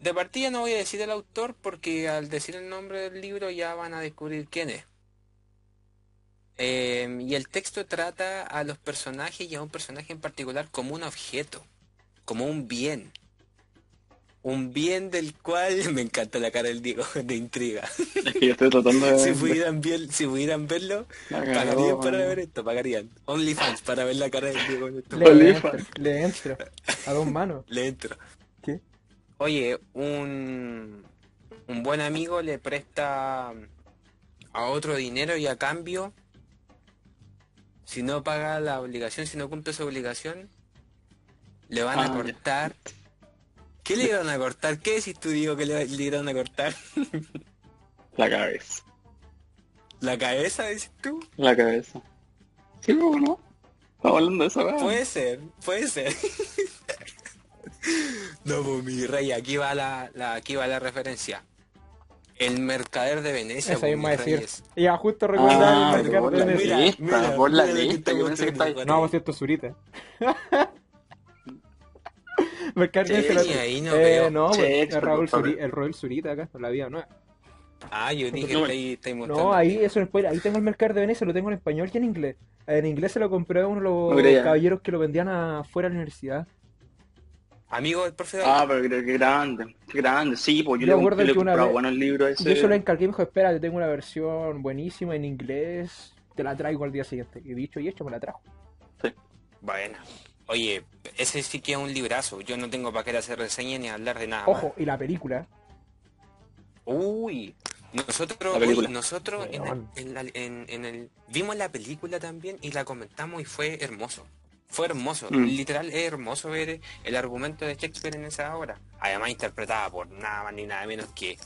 de partida no voy a decir el autor porque al decir el nombre del libro ya van a descubrir quién es. Eh, y el texto trata a los personajes y a un personaje en particular como un objeto, como un bien. Un bien del cual me encanta la cara del Diego de intriga. Es que yo estoy tratando de... Si pudieran, ver- si pudieran verlo, pagarían para ver esto, pagarían. OnlyFans para ver la cara del Diego en esto. Le entro, le entro. A dos manos. Le entro. ¿Qué? Oye, un, un buen amigo le presta a otro dinero y a cambio, si no paga la obligación, si no cumple su obligación, le van Ah, a ya. ¿Qué le iban a cortar? ¿Qué decís tú, Diego, que le, le iban a cortar? La cabeza. ¿La cabeza, decís tú? La cabeza. Sí, ¿cómo no? Estamos hablando de esa weá. Puede ser, puede ser. no, pues mi rey, aquí va la, la- aquí va la referencia. El mercader de Venecia. Esa pues, misma mis decir. reyes. Ya, justo recordar Ah, el mercado por de Venecia. mira, lista, mira, por la mira que lista. Estamos pensé que está No, por cierto, Zurita. Mercado de Sí, Venecia. y ahí no eh, veo. no, pues, Che, el Raúl. Zurita, el Roel Zurita acá, por la vida nueva. Ah, yo dije No, que ahí estáis mostrando. No, ahí eso es spoiler. Ahí tengo el mercado de Venecia, lo tengo en español y en inglés. En inglés se lo compré a uno de los No caballeros que lo vendían afuera de la universidad. Amigo del profe Ah, pero qué, qué grande, qué grande. Sí, pues yo, Yo le, yo que una vez- bueno el libro ese. Yo se lo encargué y me dijo, espera, te tengo una versión buenísima en inglés, te la traigo al día siguiente. Y dicho y hecho, me la trajo. Bueno. Oye, ese sí que es un librazo. Yo no tengo para qué hacer reseña ni hablar de nada. más. Ojo, y la película, Uy, nosotros, La película. oye, nosotros en, el- Weón. en la- en- en el vimos la película también y la comentamos y fue hermoso. Fue hermoso, Mm. literal es hermoso ver el argumento de Shakespeare en esa obra. Además interpretada por nada más ni nada menos que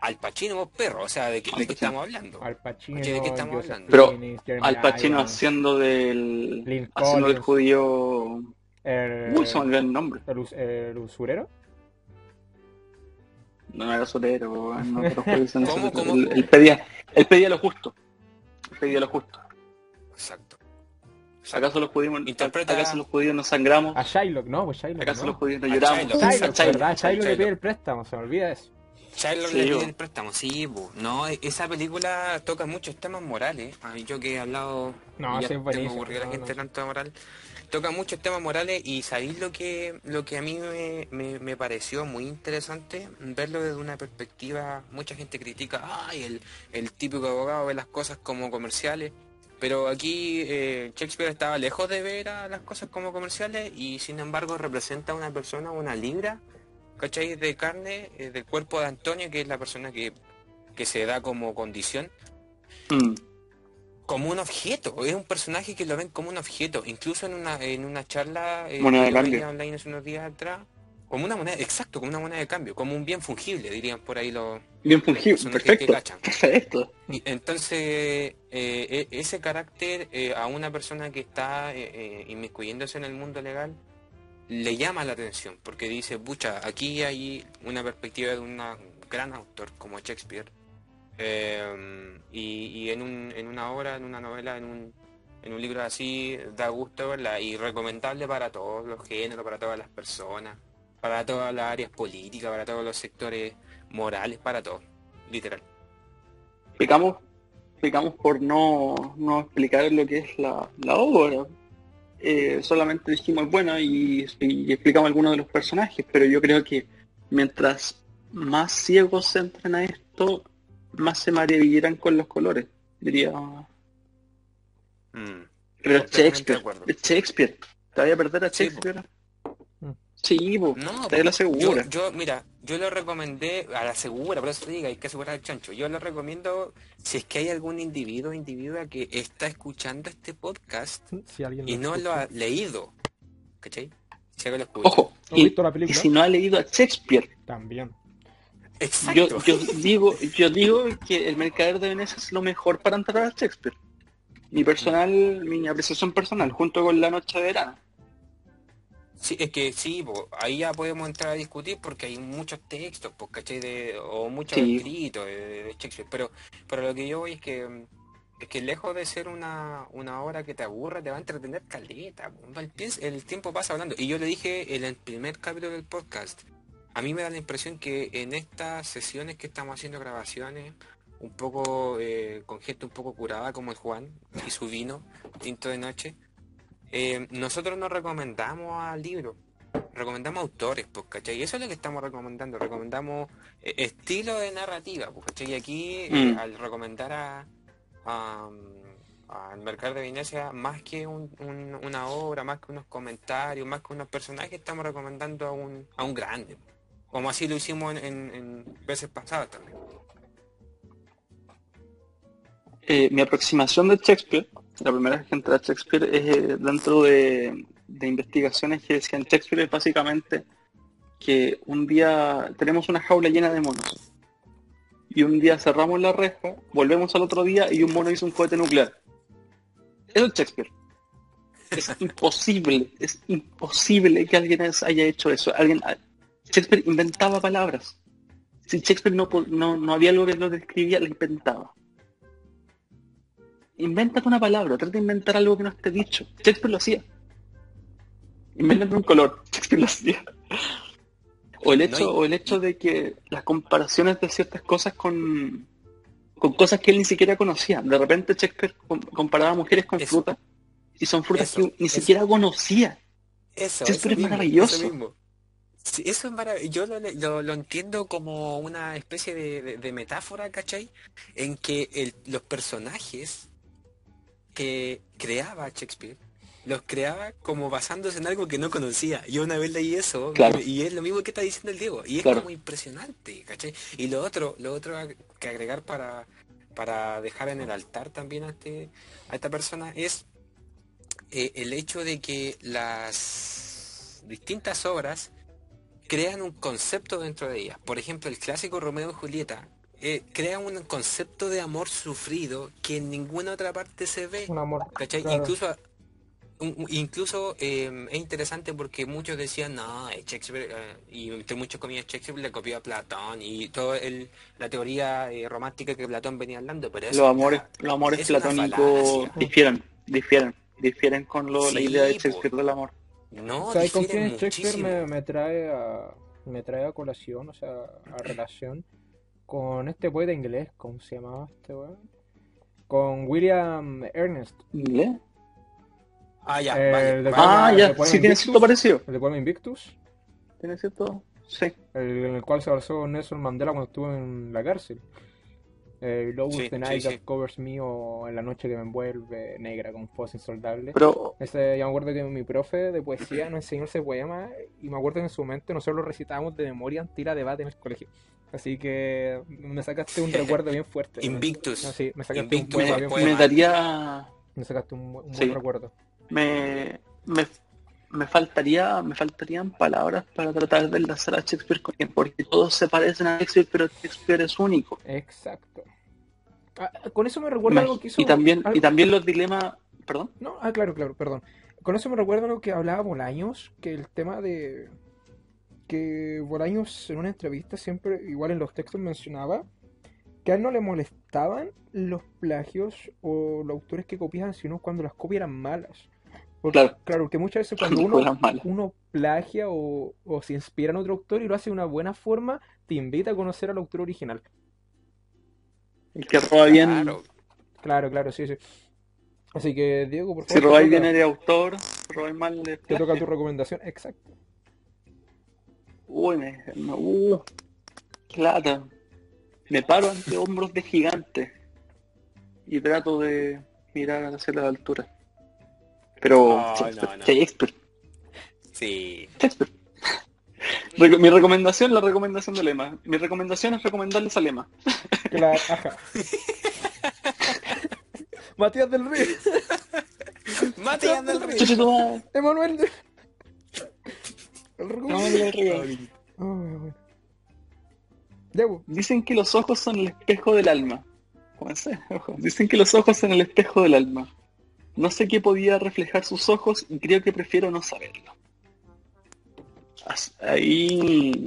Al Pacino, vos perro, o sea, ¿de qué, de qué estamos hablando? Al Pacino, Oye, ¿de qué estamos Joseph hablando? Pero Jeremy Al Pacino Irons, haciendo del... Haciendo del Collins. judío... el, Uy, se me olvidó el nombre. el, us- el usurero. No, no era solero, weón, no, pero ¿Cómo, cómo? Él, él pedía, él pedía lo justo. Él pedía lo justo. Exacto. ¿Acaso los judíos, Interpreta- acaso los judíos nos sangramos? A Shylock, no, pues Shylock. ¿Acaso no. los judíos nos A lloramos? Shylock. Shylock, A Shylock. ¿verdad? Shylock le Shylock. pide el préstamo, se me olvida eso. Sí, le el préstamo, sí, bo. no, esa película toca muchos temas morales. A mí yo que he hablado, No, ya sí tengo aburrido a la no, gente no. tanto de moral, toca muchos temas morales y sabéis lo que, lo que a mí me, me- me pareció muy interesante, verlo desde una perspectiva, mucha gente critica, ay, el, el típico abogado ve las cosas como comerciales. Pero aquí eh, Shakespeare estaba lejos de ver a las cosas como comerciales y sin embargo representa a una persona, una libra, ¿cachai? De carne, eh, del cuerpo de Antonio, que es la persona que, que se da como condición, Mm. como un objeto. Es un personaje que lo ven como un objeto. Incluso en una, en una charla eh, Moneda de cambio. online hace unos días atrás, como una moneda, exacto, como una moneda de cambio, como un bien fungible, dirían por ahí los... Bien fungible, Personajes que perfecto. Perfecto. Y entonces, eh, e- ese carácter eh, a una persona que está inmiscuyéndose en el mundo legal le llama la atención, porque dice, pucha, aquí hay una perspectiva de un gran autor como Shakespeare, Eh, y, en, un, en una obra, en una novela, en un, en un libro así, da gusto verla y recomendable para todos los géneros, para todas las personas, para todas las áreas políticas, para todos los sectores morales, para todo, literal. Pecamos, pecamos por no, no explicar lo que es la, la obra. Eh, solamente dijimos bueno y, y explicamos algunos de los personajes, pero yo creo que mientras más ciegos se entren a esto, más se maravillarán con los colores, diría. Mm. Pero de Shakespeare, Shakespeare. ¿Te voy a perder a Shakespeare? Mm. Sí, po, No, te la segura. Yo, yo, mira, yo lo recomendé a la segura, por eso te digo, hay que asegurar el chancho. Yo lo recomiendo si es que hay algún individuo o individua que está escuchando este podcast Si alguien y lo no lo ha leído, ¿cachai? Si alguien lo escucha. Ojo, ¿Has y, visto la y película? si no ha leído a Shakespeare, También. Exacto. yo, yo digo, yo digo que el mercader de Venecia es lo mejor para entrar a Shakespeare. Mi personal, mi apreciación personal, junto con la noche de verano. Sí, es que sí, po, ahí ya podemos entrar a discutir porque hay muchos textos, pues, ¿cachai? De, o muchos Sí. escritos de, de Shakespeare. Pero, pero lo que yo voy es que mm, es que lejos de ser una, una obra que te aburra, te va a entretener caleta. po. El, el tiempo pasa hablando. Y yo le dije en el primer capítulo del podcast, a mí me da la impresión que en estas sesiones que estamos haciendo grabaciones, un poco eh, con gente un poco curada como el Juan y su vino, tinto de noche, eh, nosotros no recomendamos a libros, recomendamos autores, pues, ¿cachai? Y eso es lo que estamos recomendando, recomendamos eh, estilo de narrativa, pues, ¿cachai? Y aquí, eh, Mm. al recomendar a, a, al Mercado de Venecia, más que un- un- una obra, más que unos comentarios, más que unos personajes, estamos recomendando a un, a un grande, como así lo hicimos en, en- en veces pasadas también. Eh, mi aproximación de Shakespeare, la primera vez que entré a Shakespeare, es eh, dentro de, de investigaciones que decían Shakespeare es básicamente que un día tenemos una jaula llena de monos y un día cerramos la reja, volvemos al otro día y un mono hizo un cohete nuclear. Eso es Shakespeare. Es imposible, es imposible que alguien haya hecho eso. Alguien, Shakespeare inventaba palabras. Si Shakespeare no, no, no había algo que lo describía, lo inventaba. Invéntate una palabra, trata de inventar algo que no esté dicho. Shakespeare lo hacía. Invéntate un color, Shakespeare lo hacía. O el hecho, No, y- o el hecho de que las comparaciones de ciertas cosas con, con cosas que él ni siquiera conocía. De repente Shakespeare com- comparaba mujeres con Eso. frutas. Y son frutas Eso, que ni eso. siquiera conocía. Eso, Shakespeare es mismo, maravilloso. eso mismo. Sí, eso es maravilloso. Yo lo, lo- lo entiendo como una especie de, de- de metáfora, ¿cachai? En que el- los personajes que creaba Shakespeare los creaba como basándose en algo que no conocía. Yo una vez leí eso Claro. y es lo mismo que está diciendo el Diego. Y es Claro. como impresionante, ¿cachai? Y lo otro, lo otro que agregar para, para dejar en el altar también a, este, a esta persona es eh, el hecho de que las distintas obras crean un concepto dentro de ellas. Por ejemplo, el clásico Romeo y Julieta eh, crea un concepto de amor sufrido que en ninguna otra parte se ve. Un amor. ¿Cachai? claro. Incluso, un- incluso eh, es interesante porque muchos decían, no, Shakespeare, eh, y entre muchos comillas, Shakespeare le copió a Platón y toda la teoría eh, romántica que Platón venía hablando, pero Los amores, los amores platónicos difieren, difieren, difieren con lo- la idea de. Shakespeare del amor. No, ¿Sabes con quién Shakespeare me, me trae a me trae a colación, o sea, a relación con este poeta inglés, ¿cómo se llamaba este weón? Con William Ernest, ¿Inglés? Ah, ya, Eh, vale, de- vale. Ah, ¿de ya, sí tiene Invictus? cierto parecido. el de poema Invictus, Tiene cierto, sí. el, en el cual se basó Nelson Mandela cuando estuvo en la cárcel. Eh, Low Sí, the sí, night sí. that covers me o En la noche que me envuelve negra con fuegos insoldables. Pero Ese, yo me acuerdo que mi profe de poesía nos enseñó ese poema y me acuerdo que en su momento nosotros lo recitábamos de memoria en tira debate en el colegio. Así que me sacaste un recuerdo bien fuerte. Invictus. No, sí, me sacaste Invictus un poema me, daría, Me sacaste un, bu- un Sí. buen recuerdo. me, me, me faltaría, me faltarían palabras para tratar de enlazar a Shakespeare con él, porque todos se parecen a Shakespeare, pero Shakespeare es único. Exacto. Ah, con eso me recuerda algo que hizo. Y también, y también los dilemas, perdón, No, ah, claro, claro, perdón. Con eso me recuerda lo que hablaba Bolaños, que el tema de que Bolaños en una entrevista siempre, igual en los textos mencionaba, que a él no le molestaban los plagios o los autores que copiaban, sino cuando las copias eran malas. Porque, Claro. claro, porque muchas veces cuando uno, uno plagia o, o se inspira en otro autor y lo hace de una buena forma, te invita a conocer al autor original. El que roba bien, Claro. Claro, claro, sí, sí. Así que, Diego, por si favor, te robáis bien eres autor, si robáis mal eres te toca tu recomendación. Exacto. Uy, me, me- uh, qué lata. Me paro ante hombros de gigante y trato de mirar hacia la altura. Pero No, Shakespeare, no, no. Shakespeare, Sí. Shakespeare. Mi recomendación, la recomendación de Lema. Mi recomendación es recomendarles a Lema. Que la- ajá. Matías del Río. Matías del Río. Emanuel de... El No. Dicen que los ojos son el espejo del alma. Comencé, ojo. Dicen que los ojos son el espejo del alma. No sé qué podía reflejar sus ojos y creo que prefiero no saberlo. Ahí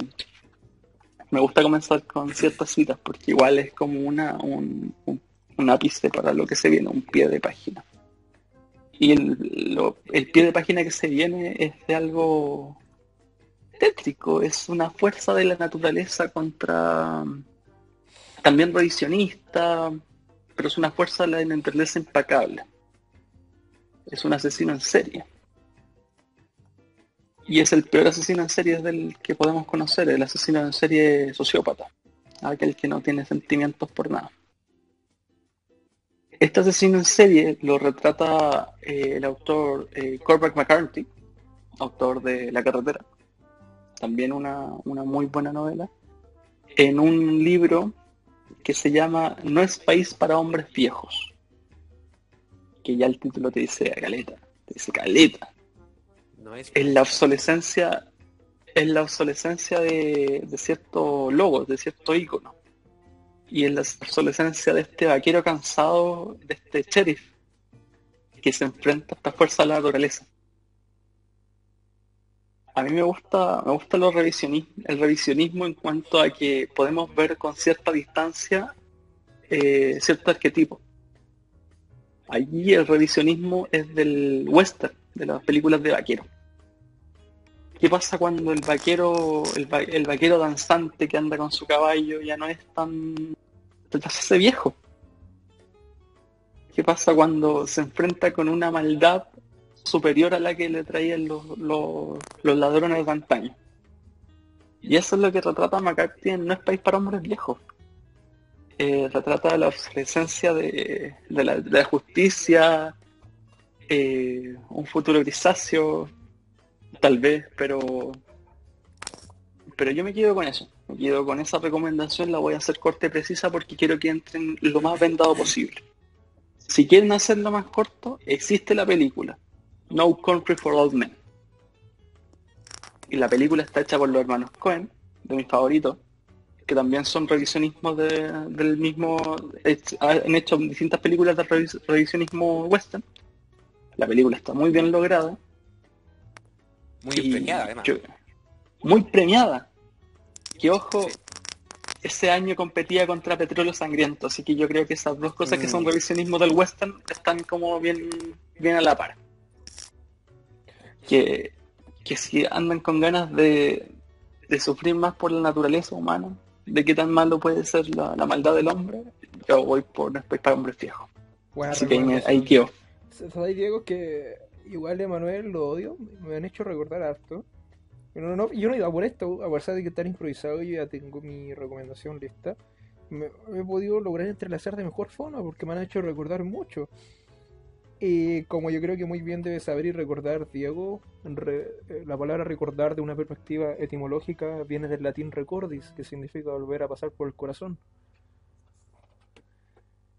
me gusta comenzar con ciertas citas porque igual es como una, un, un, un ápice para lo que se viene, un pie de página. Y el, lo- el pie de página que se viene es de algo es una fuerza de la naturaleza contra también revisionista, pero es una fuerza de la naturaleza impecable. Es un asesino en serie. Y es el peor asesino en serie del que podemos conocer, el asesino en serie sociópata, aquel que no tiene sentimientos por nada. Este asesino en serie lo retrata eh, el autor eh, Cormac McCarthy, autor de La carretera, también una, una muy buena novela, en un libro que se llama No es país para hombres viejos. Que ya el título te dice caleta, te dice caleta. No es. Es la obsolescencia, es la obsolescencia de, de ciertos logos, de ciertos iconos. Y es la obsolescencia de este vaquero cansado, de este sheriff, que se enfrenta a esta fuerza de la naturaleza. A mí me gusta, me gusta el revisionismo en cuanto a que podemos ver con cierta distancia eh, cierto arquetipo. Allí el revisionismo es del western, de las películas de vaquero. ¿Qué pasa cuando el vaquero, el, va- el vaquero danzante que anda con su caballo ya no es tan, se hace viejo? ¿Qué pasa cuando se enfrenta con una maldad superior a la que le traían los, los, ladrones de antaño? Y eso es lo que retrata McCarthy en No es país para hombres viejos. Eh, retrata la obsolescencia de, de la justicia, eh, un futuro grisáceo, tal vez, pero pero yo me quedo con eso. Me quedo con esa recomendación, la voy a hacer corta y precisa porque quiero que entren lo más vendado posible. Si quieren hacerlo más corto, existe la película No Country for Old Men. Y la película está hecha por los hermanos Cohen, de mis favoritos, que también son revisionismos de- del mismo... Han hecho distintas películas de revis- revisionismo western. La película está muy bien lograda. Muy Y premiada, además. yo- muy premiada. Que ojo, Sí. ese año competía contra Petróleo Sangriento, así que yo creo que esas dos cosas que son Mm. revisionismo del western están como bien, bien a la par. Que, que si andan con ganas de, de sufrir más por la naturaleza humana, de qué tan malo puede ser la, la maldad del hombre, yo voy por para hombres viejos. Buena Así que ahí, ahí quedó. ¿Sabes, Diego, que igual Emanuel lo odio? Me han hecho recordar harto. Pero no, no, yo no iba por esto, a pesar de que estar improvisado, yo ya tengo mi recomendación lista. Me, he podido lograr entrelazar de mejor forma porque me han hecho recordar mucho. Y como yo creo que muy bien debe saber y recordar, Diego, re- eh, la palabra recordar de una perspectiva etimológica viene del latín recordis, que significa volver a pasar por el corazón.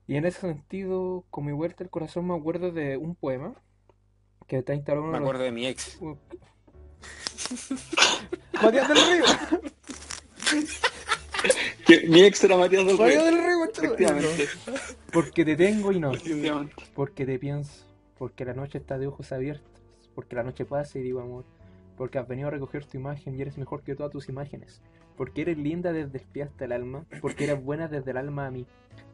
Y en ese sentido, con mi vuelta al corazón me acuerdo de un poema que está instalado en Me acuerdo de mi ex. Matías del Río. Que mi ex era Matías del Río. del chaval. Efectivamente. Porque te tengo y no. Porque te pienso. Porque la noche está de ojos abiertos. Porque la noche pasa y digo amor. Porque has venido a recoger tu imagen y eres mejor que todas tus imágenes. porque eres linda desde el pie hasta el alma, porque eres buena desde el alma a mí,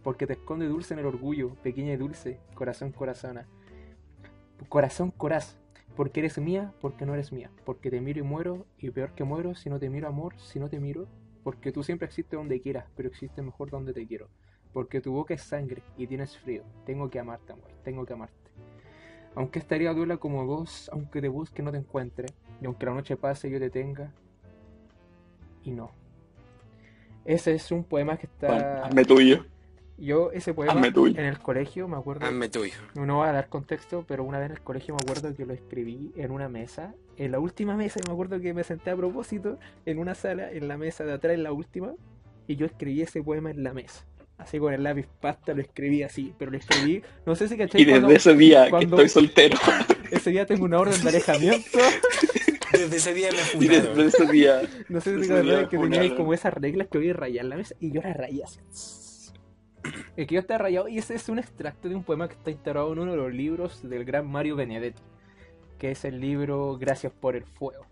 porque te esconde dulce en el orgullo, pequeña y dulce, corazón corazona. Corazón coraz, porque eres mía, porque no eres mía, porque te miro y muero, y peor que muero, si no te miro amor, si no te miro, porque tú siempre existes donde quieras, pero existes mejor donde te quiero, porque tu boca es sangre y tienes frío, tengo que amarte amor, tengo que amarte. Aunque estaría duela como vos, aunque te busque no te encuentre, y aunque la noche pase yo te tenga, y no. Ese es un poema que está... Bueno, tuyo. Yo ese poema Hazme tuyo. en el colegio me acuerdo, Hazme tuyo. no voy a dar contexto, pero una vez en el colegio me acuerdo que lo escribí en una mesa, en la última mesa, y me acuerdo que me senté a propósito en una sala, en la mesa de atrás, en la última, y yo escribí ese poema en la mesa. Así con el lápiz pasta lo escribí así, pero lo escribí, no sé si caché Y desde ese día cuando- que estoy soltero. ese día tengo una orden de alejamiento, Desde ese día me Y desde funaron. ese día. no sé si te que tenía ahí funaron. como esas reglas que voy a rayar la mesa, y yo las rayé así. El que yo estaba rayado, y ese es un extracto de un poema que está integrado en uno de los libros del gran Mario Benedetti, que es el libro Gracias por el Fuego.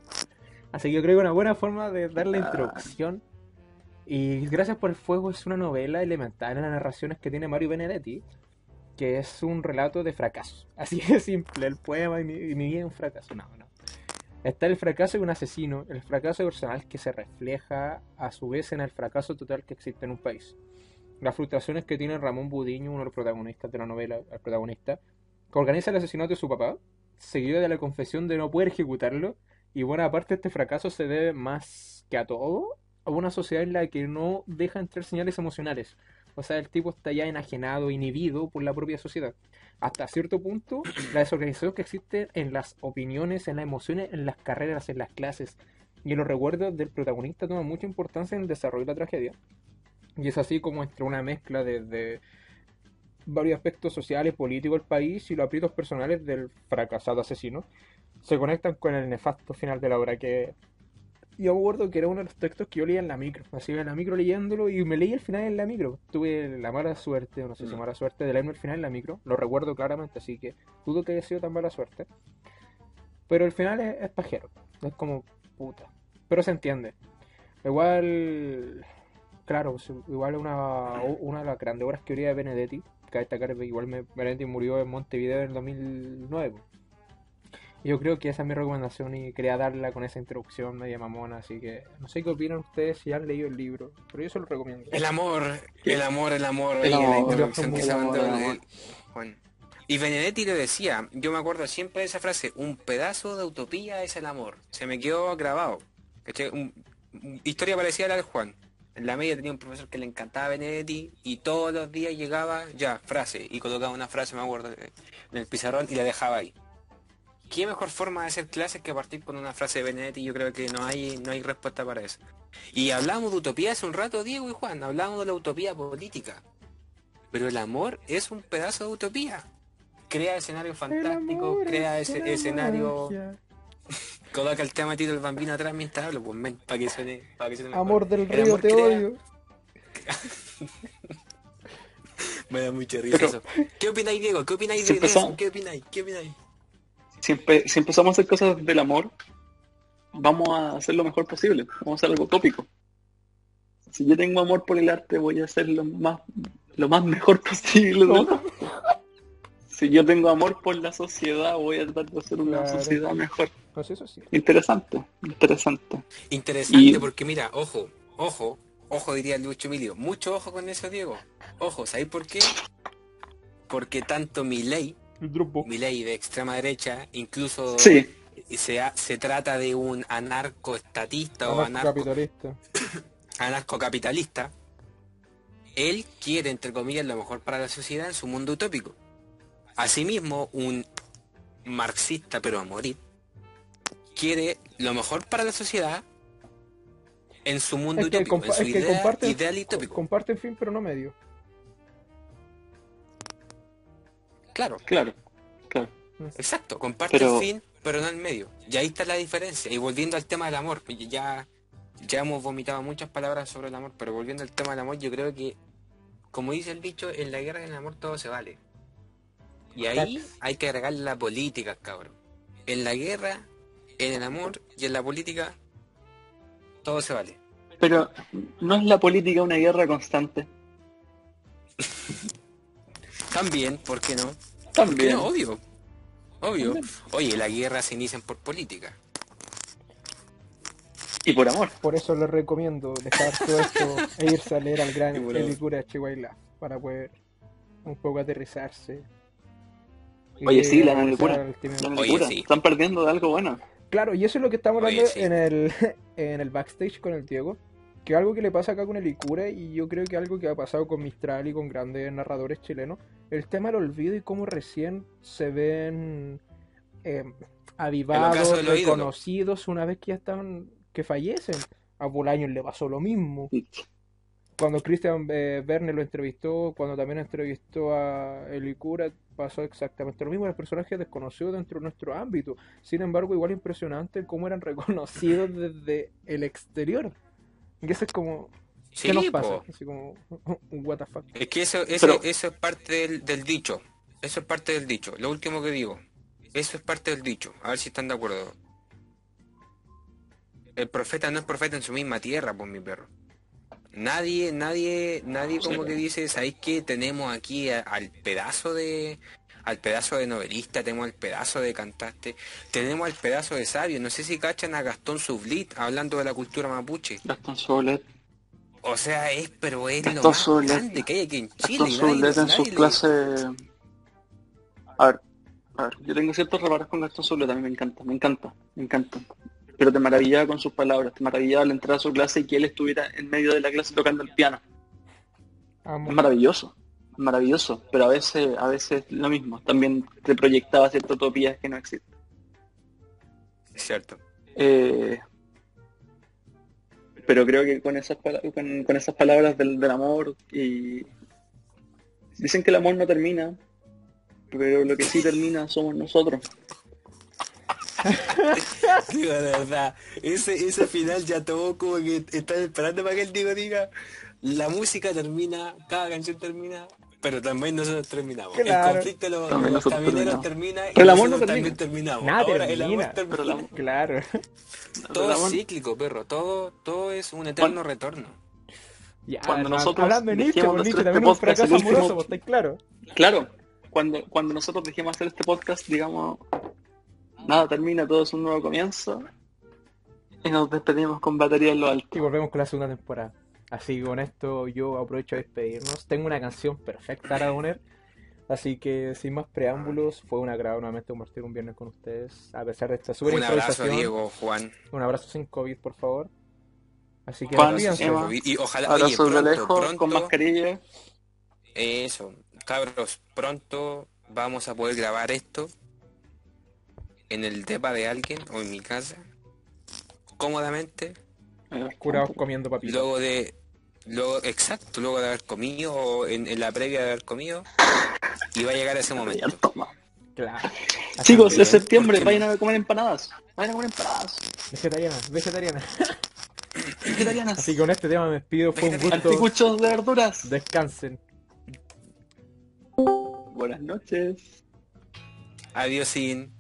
Así que yo creo que una buena forma de dar la Ah. introducción. Y Gracias por el Fuego es una novela elemental en las narraciones que tiene Mario Benedetti, que es un relato de fracasos. Así de simple, el poema y mi, y mi vida es un fracaso. No, no. Está el fracaso de un asesino, el fracaso personal que se refleja a su vez en el fracaso total que existe en un país. Las frustraciones que tiene Ramón Budiño, uno de los protagonistas de la novela, el protagonista, que organiza el asesinato de su papá, seguido de la confesión de no poder ejecutarlo, y buena parte de este fracaso se debe más que a todo a una sociedad en la que no deja entrar señales emocionales. O sea, el tipo está ya enajenado, inhibido por la propia sociedad. Hasta cierto punto, la desorganización que existe en las opiniones, en las emociones, en las carreras, en las clases y en los recuerdos del protagonista toma mucha importancia en el desarrollo de la tragedia. Y es así como entre una mezcla de, de varios aspectos sociales, políticos del país y los aprietos personales del fracasado asesino se conectan con el nefasto final de la obra que yo me acuerdo que era uno de los textos que yo leía en la micro, así en la micro leyéndolo y me leí el final en la micro. Tuve la mala suerte, o no sé si Mm. mala suerte, de leerme el final en la micro, lo recuerdo claramente, así que dudo que haya sido tan mala suerte. Pero el final es, es pajero, es como puta, pero se entiende. Igual, claro, su- igual una, una de las grandes obras que habría de Benedetti, cabe destacar que igual me- Benedetti murió en Montevideo en el 2009. Y Yo creo que esa es mi recomendación y quería darla con esa introducción media mamona, así que no sé qué opinan ustedes si han leído el libro, pero yo se lo recomiendo. El amor, el amor, el amor. El la introducción que el se mandó. Juan. Y Benedetti lo decía, yo me acuerdo siempre de esa frase, un pedazo de utopía es el amor. Se me quedó grabado. historia parecida a la del Juan. En la media tenía un profesor que le encantaba Benedetti y todos los días llegaba, ya, frase, y colocaba una frase, me acuerdo, en el pizarrón y la dejaba ahí. ¿Qué mejor forma de hacer clases que partir con una frase de Benedetti? Yo creo que no hay, no hay respuesta para eso. Y hablamos de utopía hace un rato, Diego y Juan, hablamos de la utopía política. Pero el amor es un pedazo de utopía. Crea escenarios fantásticos, crea ese escenario. Coloca el tema de Tito el Bambino atrás mientras hablo, pues men, para que suene, para que suene mejor. Amor del El río, amor te crea- odio. Me da mucha risa Pero- eso. ¿Qué opináis, Diego? ¿Qué opináis Si de, de eso? empezamos- ¿Qué opináis? ¿Qué opináis? Si, empe- si empezamos a hacer cosas del amor, vamos a hacer lo mejor posible. Vamos a hacer algo tópico. Si yo tengo amor por el arte, voy a hacer lo más, lo más mejor posible. ¿no? Si yo tengo amor por la sociedad, voy a tratar de hacer una Claro. sociedad mejor. Eso sí. Interesante, interesante. Interesante Y- porque mira, ojo, ojo, ojo diría Lucho Emilio, mucho ojo con eso Diego. Ojo, ¿sabéis por qué? Porque tanto mi ley, mi ley de extrema derecha, incluso Sí, se, ha- se trata de un anarcoestatista o anarco, capitalista. anarcocapitalista, él quiere, entre comillas, lo mejor para la sociedad en su mundo utópico. Asimismo, un marxista, pero a morir, quiere lo mejor para la sociedad en su mundo Es que, utópico, en su es que idea, comparten, ideal y utópico. comparten fin, pero no medio. Claro, claro, claro. exacto, comparte Pero- el fin, pero no el medio. Y ahí está la diferencia. Y volviendo al tema del amor, pues ya, ya hemos vomitado muchas palabras sobre el amor, pero volviendo al tema del amor, yo creo que, como dice el dicho, en la guerra y en el amor todo se vale. Y ahí hay que agregar la política, cabrón. En la guerra, en el amor y en la política, todo se vale. Pero no es la política una guerra constante. También, ¿por qué no? ¿Por qué También. no? Obvio. Obvio. Oye, las guerras se inician por política. Y por amor. Por eso les recomiendo dejar todo esto e irse a leer al gran. Elicura de Chihuahua para poder un poco aterrizarse. Oye, sí, la locura. sí. Están perdiendo de algo bueno. Claro, y eso es lo que estamos Oye, hablando sí. en, el, en el backstage con el Diego. Que algo que le pasa acá con el Icura y yo creo que algo que ha pasado con Mistral y con grandes narradores chilenos, el tema del olvido y cómo recién se ven eh, avivados, reconocidos una vez que ya están, que fallecen. A Bolaños le pasó lo mismo. Cuando Christian eh, Verne lo entrevistó, cuando también entrevistó a Elicura, pasó exactamente lo mismo. Los personajes desconocidos dentro de nuestro ámbito. Sin embargo, igual impresionante cómo eran reconocidos desde el exterior. Y eso es como, ¿qué Sí, nos pasa? Así como, un what the fuck. Es que eso, eso, Pero- eso es parte del, del dicho. Eso es parte del dicho. Lo último que digo. Eso es parte del dicho. A ver si están de acuerdo. El profeta no es profeta en su misma tierra, por mi perro. Nadie, nadie, nadie Sí. como que dice, ¿sabéis qué? Tenemos aquí a- al pedazo de al pedazo de novelista, tenemos al pedazo de cantante, tenemos al pedazo de sabio. No sé si cachan a Gastón Sublit hablando de la cultura mapuche. Gastón Solet. O sea, es, pero es lo Gastón más Sublet. grande que hay aquí en Chile. Gastón Solet en sus clases. A ver, a ver, yo tengo ciertos reparos con Gastón Solet, a mí me encanta, me encanta, me encanta. Pero te maravillaba con sus palabras, te maravillaba al entrar a su clase y que él estuviera en medio de la clase tocando el piano. Amo. Es maravilloso, es maravilloso, pero a veces, a veces lo mismo, también te proyectaba ciertas utopías que no existen. Es cierto. Eh, pero creo que con esas, con, con esas palabras del, del amor y dicen que el amor no termina, pero lo que sí termina somos nosotros. Digo, de verdad, ese, ese final ya todo como que están esperando para que el Diego diga, la música termina, cada canción termina, pero también nosotros terminamos. Claro. El conflicto de los, También los camioneros termina y Pero el amor no nosotros termina. también terminamos. Nada Ahora el amor termina. termina. Pero el amor- Claro. Todo es amor- cíclico, perro, todo, todo es un eterno retorno. Ya, Cuando no, nosotros hablando de Nietzsche, de Nietzsche también este es un fracaso último- amoroso, pues, ¿estáis claro? Claro, cuando, cuando nosotros dejemos hacer este podcast, digamos, nada termina, todo es un nuevo comienzo. Y nos despedimos con batería en lo alto. Y volvemos con la segunda temporada. Así que con esto yo aprovecho de despedirnos. Tengo una canción perfecta para poner. Así que sin más preámbulos, fue un agrado nuevamente compartir un viernes con ustedes. A pesar de esta super Un abrazo. Diego, Juan. Un abrazo sin COVID, por favor. Así que Juan. Emma. Y ojalá, oye, pronto, lejos, pronto, con mascarilla. Eso, cabros, pronto vamos a poder grabar esto en el depa de alguien o en mi casa, cómodamente, Curados comiendo papitas. luego de, luego, exacto, luego de haber comido o en, en la previa de haber comido, y va a llegar ese Ya, momento. toma. Claro. Chicos, es septiembre, vayan a comer empanadas. Vayan a comer empanadas. vegetariana, vegetariana. Vegetarianas. Así que con este tema me despido. Fue un gusto. Anticuchos de verduras. Descansen. Buenas noches. Adiós, sin.